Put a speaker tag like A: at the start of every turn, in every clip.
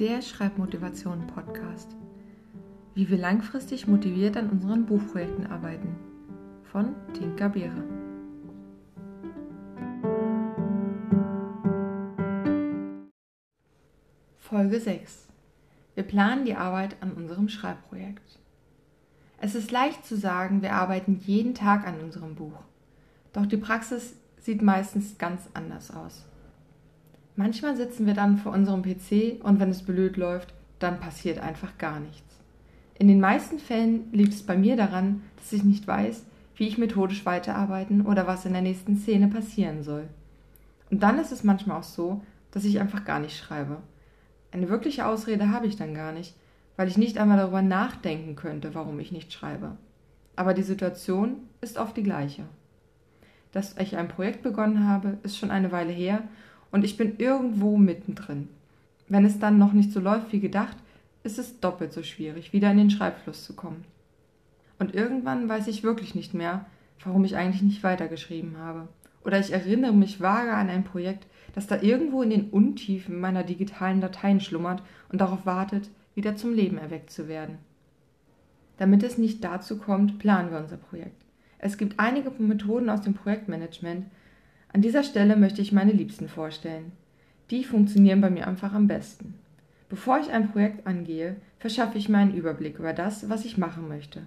A: der Schreibmotivation-Podcast. Wie wir langfristig motiviert an unseren Buchprojekten arbeiten. Von Tinka Beere. Folge 6. Wir planen die Arbeit an unserem Schreibprojekt. Es ist leicht zu sagen, wir arbeiten jeden Tag an unserem Buch. Doch die Praxis sieht meistens ganz anders aus. Manchmal sitzen wir dann vor unserem PC und wenn es blöd läuft, dann passiert einfach gar nichts. In den meisten Fällen liegt es bei mir daran, dass ich nicht weiß, wie ich methodisch weiterarbeiten oder was in der nächsten Szene passieren soll. Und dann ist es manchmal auch so, dass ich einfach gar nicht schreibe. Eine wirkliche Ausrede habe ich dann gar nicht, weil ich nicht einmal darüber nachdenken könnte, warum ich nicht schreibe. Aber die Situation ist oft die gleiche. Dass ich ein Projekt begonnen habe, ist schon eine Weile her und ich bin irgendwo mittendrin. Wenn es dann noch nicht so läuft wie gedacht, ist es doppelt so schwierig, wieder in den Schreibfluss zu kommen. Und irgendwann weiß ich wirklich nicht mehr, warum ich eigentlich nicht weitergeschrieben habe. Oder ich erinnere mich vage an ein Projekt, das da irgendwo in den Untiefen meiner digitalen Dateien schlummert und darauf wartet, wieder zum Leben erweckt zu werden. Damit es nicht dazu kommt, planen wir unser Projekt. Es gibt einige Methoden aus dem Projektmanagement, an dieser Stelle möchte ich meine Liebsten vorstellen. Die funktionieren bei mir einfach am besten. Bevor ich ein Projekt angehe, verschaffe ich mir einen Überblick über das, was ich machen möchte.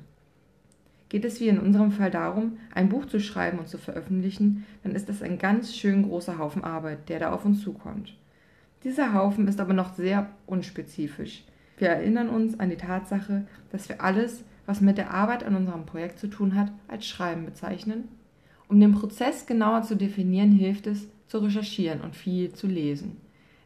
A: Geht es wie in unserem Fall darum, ein Buch zu schreiben und zu veröffentlichen, dann ist das ein ganz schön großer Haufen Arbeit, der da auf uns zukommt. Dieser Haufen ist aber noch sehr unspezifisch. Wir erinnern uns an die Tatsache, dass wir alles, was mit der Arbeit an unserem Projekt zu tun hat, als Schreiben bezeichnen um den Prozess genauer zu definieren, hilft es, zu recherchieren und viel zu lesen.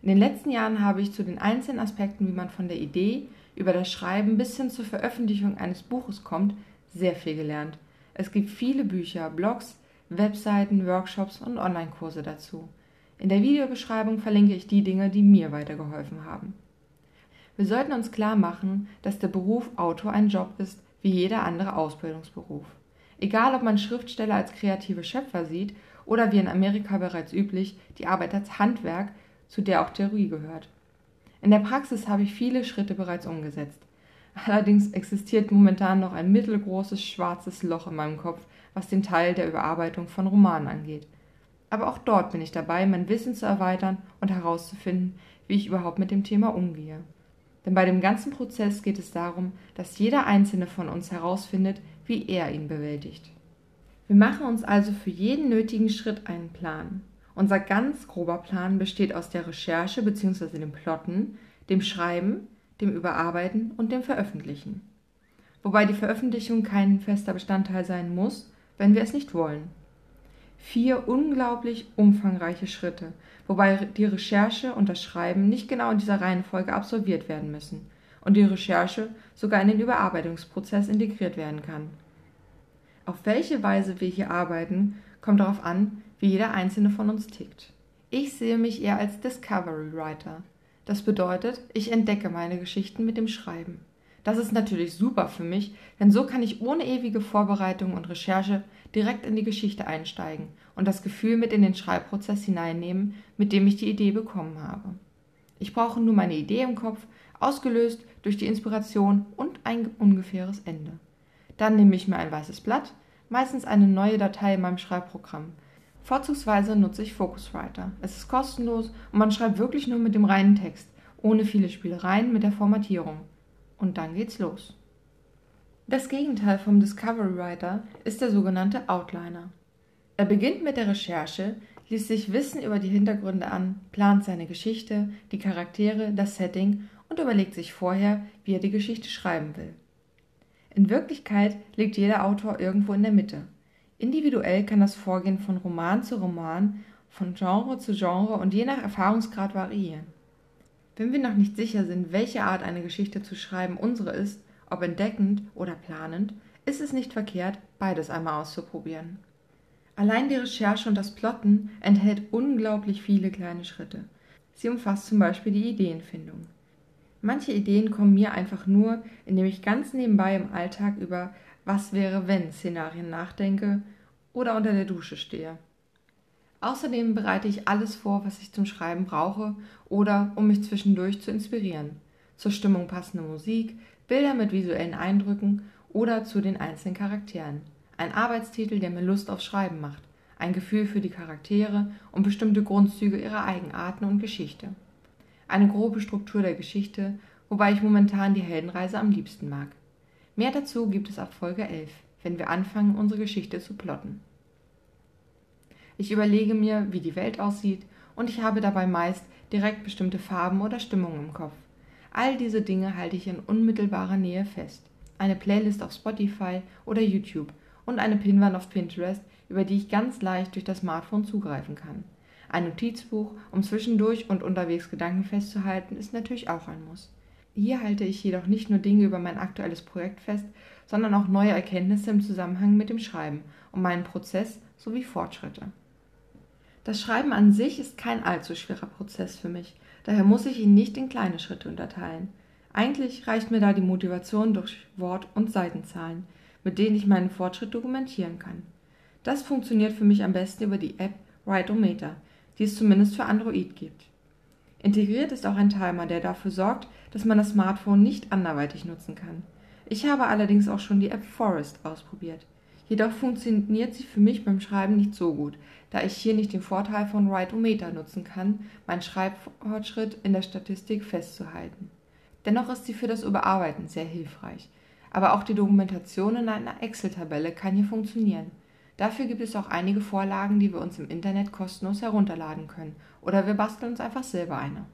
A: In den letzten Jahren habe ich zu den einzelnen Aspekten, wie man von der Idee über das Schreiben bis hin zur Veröffentlichung eines Buches kommt, sehr viel gelernt. Es gibt viele Bücher, Blogs, Webseiten, Workshops und Online-Kurse dazu. In der Videobeschreibung verlinke ich die Dinge, die mir weitergeholfen haben. Wir sollten uns klar machen, dass der Beruf Autor ein Job ist, wie jeder andere Ausbildungsberuf. Egal, ob man Schriftsteller als kreative Schöpfer sieht oder wie in Amerika bereits üblich die Arbeit als Handwerk, zu der auch Theorie gehört. In der Praxis habe ich viele Schritte bereits umgesetzt. Allerdings existiert momentan noch ein mittelgroßes schwarzes Loch in meinem Kopf, was den Teil der Überarbeitung von Romanen angeht. Aber auch dort bin ich dabei, mein Wissen zu erweitern und herauszufinden, wie ich überhaupt mit dem Thema umgehe. Denn bei dem ganzen Prozess geht es darum, dass jeder einzelne von uns herausfindet, wie er ihn bewältigt. Wir machen uns also für jeden nötigen Schritt einen Plan. Unser ganz grober Plan besteht aus der Recherche bzw. dem Plotten, dem Schreiben, dem Überarbeiten und dem Veröffentlichen. Wobei die Veröffentlichung kein fester Bestandteil sein muss, wenn wir es nicht wollen. Vier unglaublich umfangreiche Schritte, wobei die Recherche und das Schreiben nicht genau in dieser Reihenfolge absolviert werden müssen und die Recherche sogar in den Überarbeitungsprozess integriert werden kann. Auf welche Weise wir hier arbeiten, kommt darauf an, wie jeder einzelne von uns tickt. Ich sehe mich eher als Discovery Writer. Das bedeutet, ich entdecke meine Geschichten mit dem Schreiben. Das ist natürlich super für mich, denn so kann ich ohne ewige Vorbereitung und Recherche direkt in die Geschichte einsteigen und das Gefühl mit in den Schreibprozess hineinnehmen, mit dem ich die Idee bekommen habe. Ich brauche nur meine Idee im Kopf, ausgelöst durch die Inspiration und ein ungefähres Ende. Dann nehme ich mir ein weißes Blatt, meistens eine neue Datei in meinem Schreibprogramm. Vorzugsweise nutze ich Focuswriter. Es ist kostenlos und man schreibt wirklich nur mit dem reinen Text, ohne viele Spielereien mit der Formatierung und dann geht's los. Das Gegenteil vom Discovery Writer ist der sogenannte Outliner. Er beginnt mit der Recherche, liest sich Wissen über die Hintergründe an, plant seine Geschichte, die Charaktere, das Setting und überlegt sich vorher, wie er die Geschichte schreiben will. In Wirklichkeit liegt jeder Autor irgendwo in der Mitte. Individuell kann das Vorgehen von Roman zu Roman, von Genre zu Genre und je nach Erfahrungsgrad variieren. Wenn wir noch nicht sicher sind, welche Art eine Geschichte zu schreiben unsere ist, ob entdeckend oder planend, ist es nicht verkehrt, beides einmal auszuprobieren. Allein die Recherche und das Plotten enthält unglaublich viele kleine Schritte. Sie umfasst zum Beispiel die Ideenfindung. Manche Ideen kommen mir einfach nur, indem ich ganz nebenbei im Alltag über was wäre wenn Szenarien nachdenke oder unter der Dusche stehe. Außerdem bereite ich alles vor, was ich zum Schreiben brauche oder um mich zwischendurch zu inspirieren. Zur Stimmung passende Musik, Bilder mit visuellen Eindrücken oder zu den einzelnen Charakteren. Ein Arbeitstitel, der mir Lust aufs Schreiben macht, ein Gefühl für die Charaktere und bestimmte Grundzüge ihrer Eigenarten und Geschichte. Eine grobe Struktur der Geschichte, wobei ich momentan die Heldenreise am liebsten mag. Mehr dazu gibt es ab Folge 11, wenn wir anfangen, unsere Geschichte zu plotten. Ich überlege mir, wie die Welt aussieht, und ich habe dabei meist direkt bestimmte Farben oder Stimmungen im Kopf. All diese Dinge halte ich in unmittelbarer Nähe fest. Eine Playlist auf Spotify oder YouTube und eine Pinwand auf Pinterest, über die ich ganz leicht durch das Smartphone zugreifen kann. Ein Notizbuch, um zwischendurch und unterwegs Gedanken festzuhalten, ist natürlich auch ein Muss. Hier halte ich jedoch nicht nur Dinge über mein aktuelles Projekt fest, sondern auch neue Erkenntnisse im Zusammenhang mit dem Schreiben und meinen Prozess sowie Fortschritte. Das Schreiben an sich ist kein allzu schwerer Prozess für mich, daher muss ich ihn nicht in kleine Schritte unterteilen. Eigentlich reicht mir da die Motivation durch Wort- und Seitenzahlen, mit denen ich meinen Fortschritt dokumentieren kann. Das funktioniert für mich am besten über die App Write-O-Meter, die es zumindest für Android gibt. Integriert ist auch ein Timer, der dafür sorgt, dass man das Smartphone nicht anderweitig nutzen kann. Ich habe allerdings auch schon die App Forest ausprobiert. Jedoch funktioniert sie für mich beim Schreiben nicht so gut, da ich hier nicht den Vorteil von Write-O-Meter nutzen kann, meinen Schreibfortschritt in der Statistik festzuhalten. Dennoch ist sie für das Überarbeiten sehr hilfreich. Aber auch die Dokumentation in einer Excel-Tabelle kann hier funktionieren. Dafür gibt es auch einige Vorlagen, die wir uns im Internet kostenlos herunterladen können, oder wir basteln uns einfach selber eine.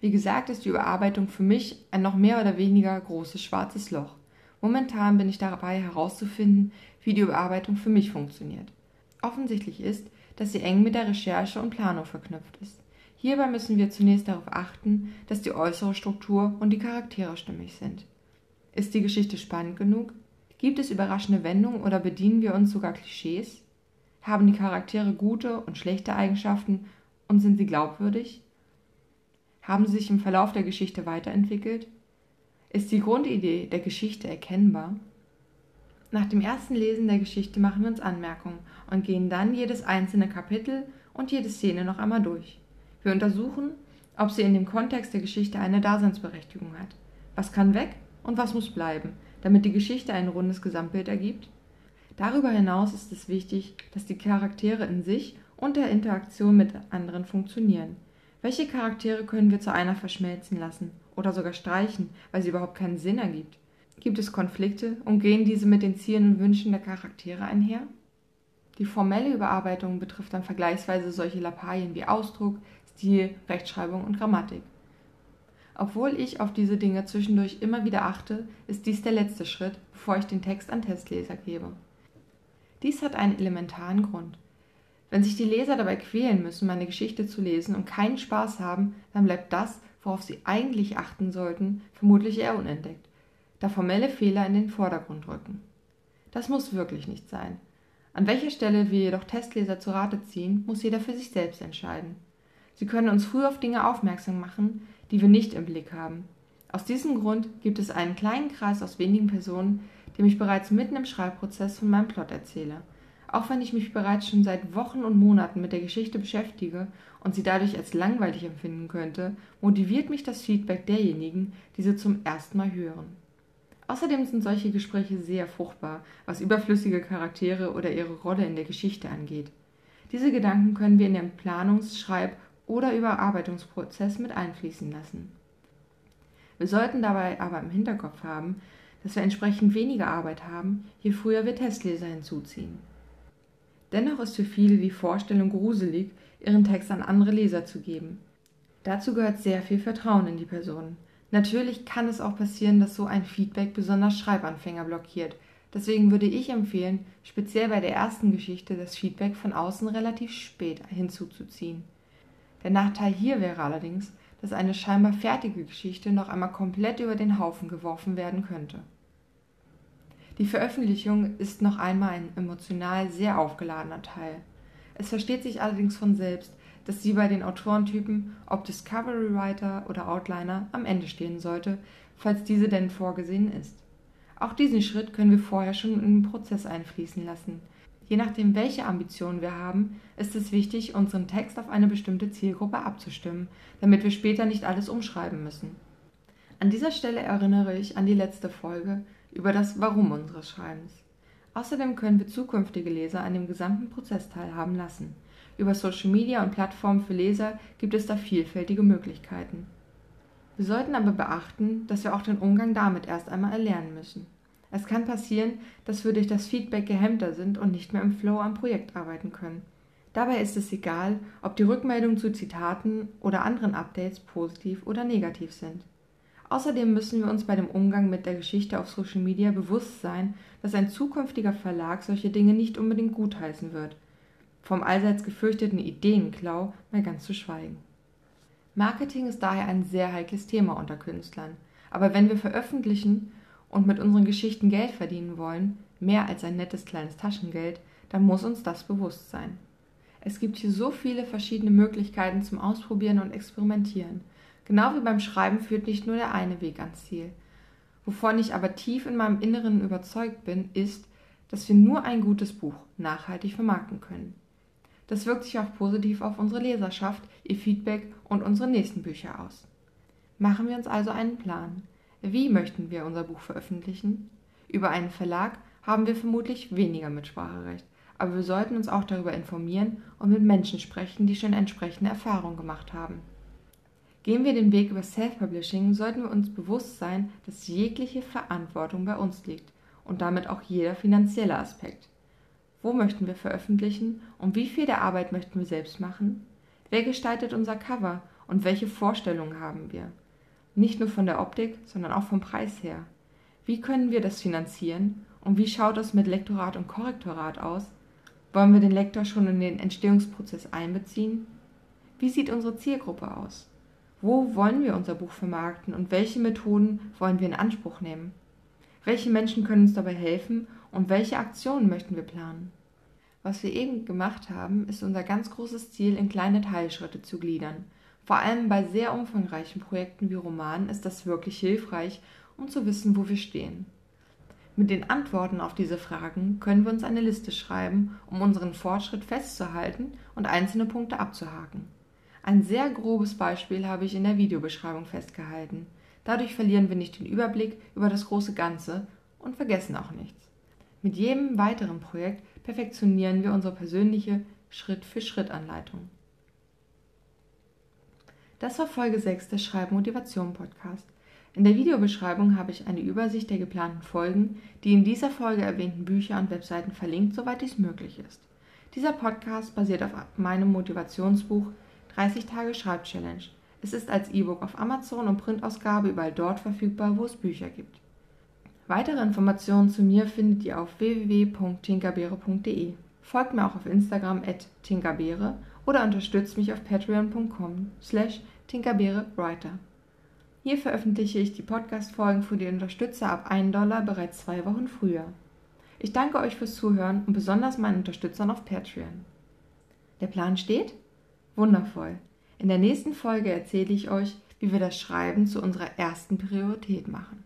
A: Wie gesagt, ist die Überarbeitung für mich ein noch mehr oder weniger großes schwarzes Loch. Momentan bin ich dabei herauszufinden, wie die Überarbeitung für mich funktioniert. Offensichtlich ist, dass sie eng mit der Recherche und Planung verknüpft ist. Hierbei müssen wir zunächst darauf achten, dass die äußere Struktur und die Charaktere stimmig sind. Ist die Geschichte spannend genug? Gibt es überraschende Wendungen oder bedienen wir uns sogar Klischees? Haben die Charaktere gute und schlechte Eigenschaften und sind sie glaubwürdig? Haben sie sich im Verlauf der Geschichte weiterentwickelt? Ist die Grundidee der Geschichte erkennbar? Nach dem ersten Lesen der Geschichte machen wir uns Anmerkungen und gehen dann jedes einzelne Kapitel und jede Szene noch einmal durch. Wir untersuchen, ob sie in dem Kontext der Geschichte eine Daseinsberechtigung hat. Was kann weg und was muss bleiben, damit die Geschichte ein rundes Gesamtbild ergibt? Darüber hinaus ist es wichtig, dass die Charaktere in sich und der Interaktion mit anderen funktionieren. Welche Charaktere können wir zu einer verschmelzen lassen oder sogar streichen, weil sie überhaupt keinen Sinn ergibt? Gibt es Konflikte und gehen diese mit den Zielen und Wünschen der Charaktere einher? Die formelle Überarbeitung betrifft dann vergleichsweise solche Lappalien wie Ausdruck, Stil, Rechtschreibung und Grammatik. Obwohl ich auf diese Dinge zwischendurch immer wieder achte, ist dies der letzte Schritt, bevor ich den Text an Testleser gebe. Dies hat einen elementaren Grund. Wenn sich die Leser dabei quälen müssen, meine Geschichte zu lesen und keinen Spaß haben, dann bleibt das, worauf sie eigentlich achten sollten, vermutlich eher unentdeckt, da formelle Fehler in den Vordergrund rücken. Das muss wirklich nicht sein. An welcher Stelle wir jedoch Testleser zu Rate ziehen, muss jeder für sich selbst entscheiden. Sie können uns früh auf Dinge aufmerksam machen, die wir nicht im Blick haben. Aus diesem Grund gibt es einen kleinen Kreis aus wenigen Personen, dem ich bereits mitten im Schreibprozess von meinem Plot erzähle – auch wenn ich mich bereits schon seit Wochen und Monaten mit der Geschichte beschäftige und sie dadurch als langweilig empfinden könnte, motiviert mich das Feedback derjenigen, die sie zum ersten Mal hören. Außerdem sind solche Gespräche sehr fruchtbar, was überflüssige Charaktere oder ihre Rolle in der Geschichte angeht. Diese Gedanken können wir in den Planungs-, Schreib- oder Überarbeitungsprozess mit einfließen lassen. Wir sollten dabei aber im Hinterkopf haben, dass wir entsprechend weniger Arbeit haben, je früher wir Testleser hinzuziehen. Dennoch ist für viele die Vorstellung gruselig, ihren Text an andere Leser zu geben. Dazu gehört sehr viel Vertrauen in die Person. Natürlich kann es auch passieren, dass so ein Feedback besonders Schreibanfänger blockiert. Deswegen würde ich empfehlen, speziell bei der ersten Geschichte das Feedback von außen relativ spät hinzuzuziehen. Der Nachteil hier wäre allerdings, dass eine scheinbar fertige Geschichte noch einmal komplett über den Haufen geworfen werden könnte. Die Veröffentlichung ist noch einmal ein emotional sehr aufgeladener Teil. Es versteht sich allerdings von selbst, dass sie bei den Autorentypen, ob Discovery Writer oder Outliner, am Ende stehen sollte, falls diese denn vorgesehen ist. Auch diesen Schritt können wir vorher schon in den Prozess einfließen lassen. Je nachdem, welche Ambitionen wir haben, ist es wichtig, unseren Text auf eine bestimmte Zielgruppe abzustimmen, damit wir später nicht alles umschreiben müssen. An dieser Stelle erinnere ich an die letzte Folge über das Warum unseres Schreibens. Außerdem können wir zukünftige Leser an dem gesamten Prozess teilhaben lassen. Über Social Media und Plattformen für Leser gibt es da vielfältige Möglichkeiten. Wir sollten aber beachten, dass wir auch den Umgang damit erst einmal erlernen müssen. Es kann passieren, dass wir durch das Feedback gehemmter sind und nicht mehr im Flow am Projekt arbeiten können. Dabei ist es egal, ob die Rückmeldungen zu Zitaten oder anderen Updates positiv oder negativ sind. Außerdem müssen wir uns bei dem Umgang mit der Geschichte auf Social Media bewusst sein, dass ein zukünftiger Verlag solche Dinge nicht unbedingt gutheißen wird. Vom allseits gefürchteten Ideenklau mal ganz zu schweigen. Marketing ist daher ein sehr heikles Thema unter Künstlern. Aber wenn wir veröffentlichen und mit unseren Geschichten Geld verdienen wollen, mehr als ein nettes kleines Taschengeld, dann muss uns das bewusst sein. Es gibt hier so viele verschiedene Möglichkeiten zum Ausprobieren und Experimentieren. Genau wie beim Schreiben führt nicht nur der eine Weg ans Ziel. Wovon ich aber tief in meinem Inneren überzeugt bin, ist, dass wir nur ein gutes Buch nachhaltig vermarkten können. Das wirkt sich auch positiv auf unsere Leserschaft, ihr Feedback und unsere nächsten Bücher aus. Machen wir uns also einen Plan. Wie möchten wir unser Buch veröffentlichen? Über einen Verlag haben wir vermutlich weniger Mitspracherecht, aber wir sollten uns auch darüber informieren und mit Menschen sprechen, die schon entsprechende Erfahrungen gemacht haben. Gehen wir den Weg über Self-Publishing, sollten wir uns bewusst sein, dass jegliche Verantwortung bei uns liegt und damit auch jeder finanzielle Aspekt. Wo möchten wir veröffentlichen und wie viel der Arbeit möchten wir selbst machen? Wer gestaltet unser Cover und welche Vorstellungen haben wir? Nicht nur von der Optik, sondern auch vom Preis her. Wie können wir das finanzieren und wie schaut es mit Lektorat und Korrektorat aus? Wollen wir den Lektor schon in den Entstehungsprozess einbeziehen? Wie sieht unsere Zielgruppe aus? Wo wollen wir unser Buch vermarkten und welche Methoden wollen wir in Anspruch nehmen? Welche Menschen können uns dabei helfen und welche Aktionen möchten wir planen? Was wir eben gemacht haben, ist unser ganz großes Ziel in kleine Teilschritte zu gliedern. Vor allem bei sehr umfangreichen Projekten wie Romanen ist das wirklich hilfreich, um zu wissen, wo wir stehen. Mit den Antworten auf diese Fragen können wir uns eine Liste schreiben, um unseren Fortschritt festzuhalten und einzelne Punkte abzuhaken. Ein sehr grobes Beispiel habe ich in der Videobeschreibung festgehalten. Dadurch verlieren wir nicht den Überblick über das große Ganze und vergessen auch nichts. Mit jedem weiteren Projekt perfektionieren wir unsere persönliche Schritt-für-Schritt-Anleitung. Das war Folge 6 des Schreibmotivation Podcast. In der Videobeschreibung habe ich eine Übersicht der geplanten Folgen, die in dieser Folge erwähnten Bücher und Webseiten verlinkt, soweit dies möglich ist. Dieser Podcast basiert auf meinem Motivationsbuch 30 Tage Schreibchallenge. Es ist als E-Book auf Amazon und Printausgabe überall dort verfügbar, wo es Bücher gibt. Weitere Informationen zu mir findet ihr auf www.tinkerbeere.de. Folgt mir auch auf Instagram at tinkerbeere oder unterstützt mich auf patreon.com slash tinkerbeerewriter. Hier veröffentliche ich die Podcast-Folgen für die Unterstützer ab 1 Dollar bereits zwei Wochen früher. Ich danke euch fürs Zuhören und besonders meinen Unterstützern auf Patreon. Der Plan steht? Wundervoll. In der nächsten Folge erzähle ich euch, wie wir das Schreiben zu unserer ersten Priorität machen.